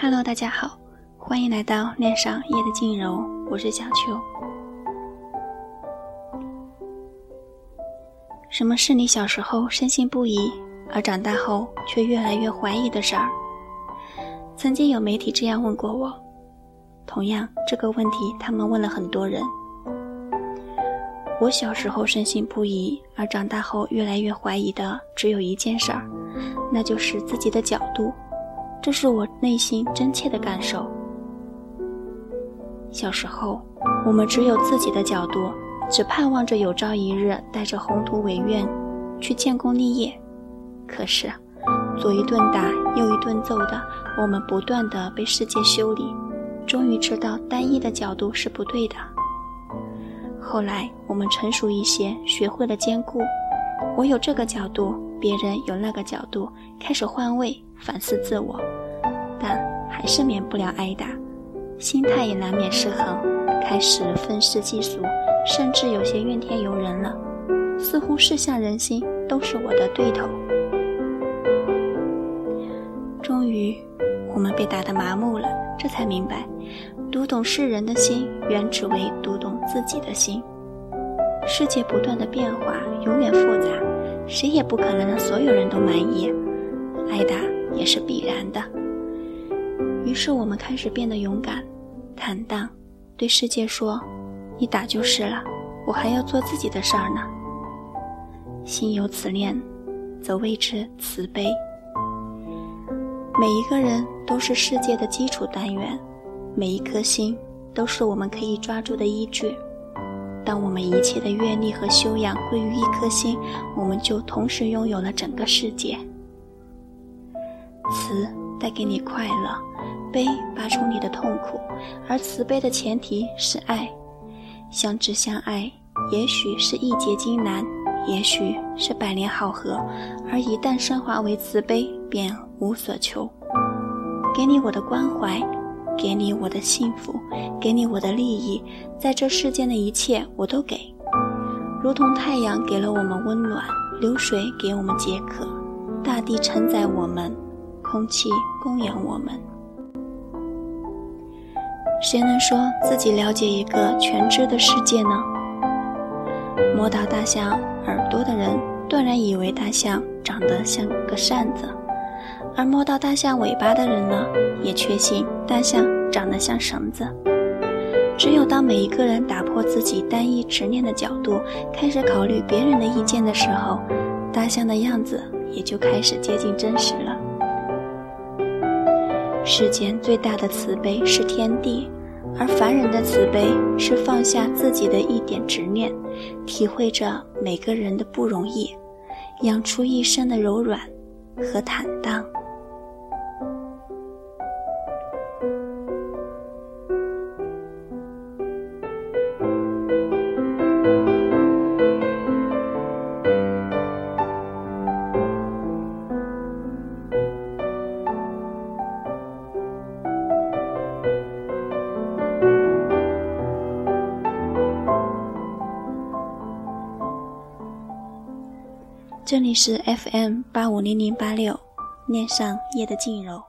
Hello，大家好，欢迎来到恋上夜的静柔，我是小秋。什么是你小时候深信不疑，而长大后却越来越怀疑的事儿？曾经有媒体这样问过我，同样这个问题他们问了很多人。我小时候深信不疑，而长大后越来越怀疑的只有一件事儿，那就是自己的角度。这是我内心真切的感受。小时候，我们只有自己的角度，只盼望着有朝一日带着宏图伟愿去建功立业。可是，左一顿打，右一顿揍的，我们不断的被世界修理，终于知道单一的角度是不对的。后来我们成熟一些，学会了兼顾。我有这个角度，别人有那个角度，开始换位反思自我，但还是免不了挨打，心态也难免失衡，开始愤世嫉俗，甚至有些怨天尤人了。似乎世下人心都是我的对头。终于，我们被打得麻木了，这才明白。读懂世人的心，原只为读懂自己的心。世界不断的变化，永远复杂，谁也不可能让所有人都满意，挨打也是必然的。于是我们开始变得勇敢、坦荡，对世界说：“你打就是了，我还要做自己的事儿呢。”心有此念，则谓之慈悲。每一个人都是世界的基础单元。每一颗心都是我们可以抓住的依据。当我们一切的阅历和修养归于一颗心，我们就同时拥有了整个世界。慈带给你快乐，悲拔出你的痛苦，而慈悲的前提是爱。相知相爱，也许是义结金兰，也许是百年好合，而一旦升华为慈悲，便无所求。给你我的关怀。给你我的幸福，给你我的利益，在这世间的一切我都给，如同太阳给了我们温暖，流水给我们解渴，大地承载我们，空气供养我们。谁能说自己了解一个全知的世界呢？摸到大象耳朵的人，断然以为大象长得像个扇子。而摸到大象尾巴的人呢，也确信大象长得像绳子。只有当每一个人打破自己单一执念的角度，开始考虑别人的意见的时候，大象的样子也就开始接近真实了。世间最大的慈悲是天地，而凡人的慈悲是放下自己的一点执念，体会着每个人的不容易，养出一身的柔软和坦荡。这里是 FM 八五零零八六，恋上夜的静柔。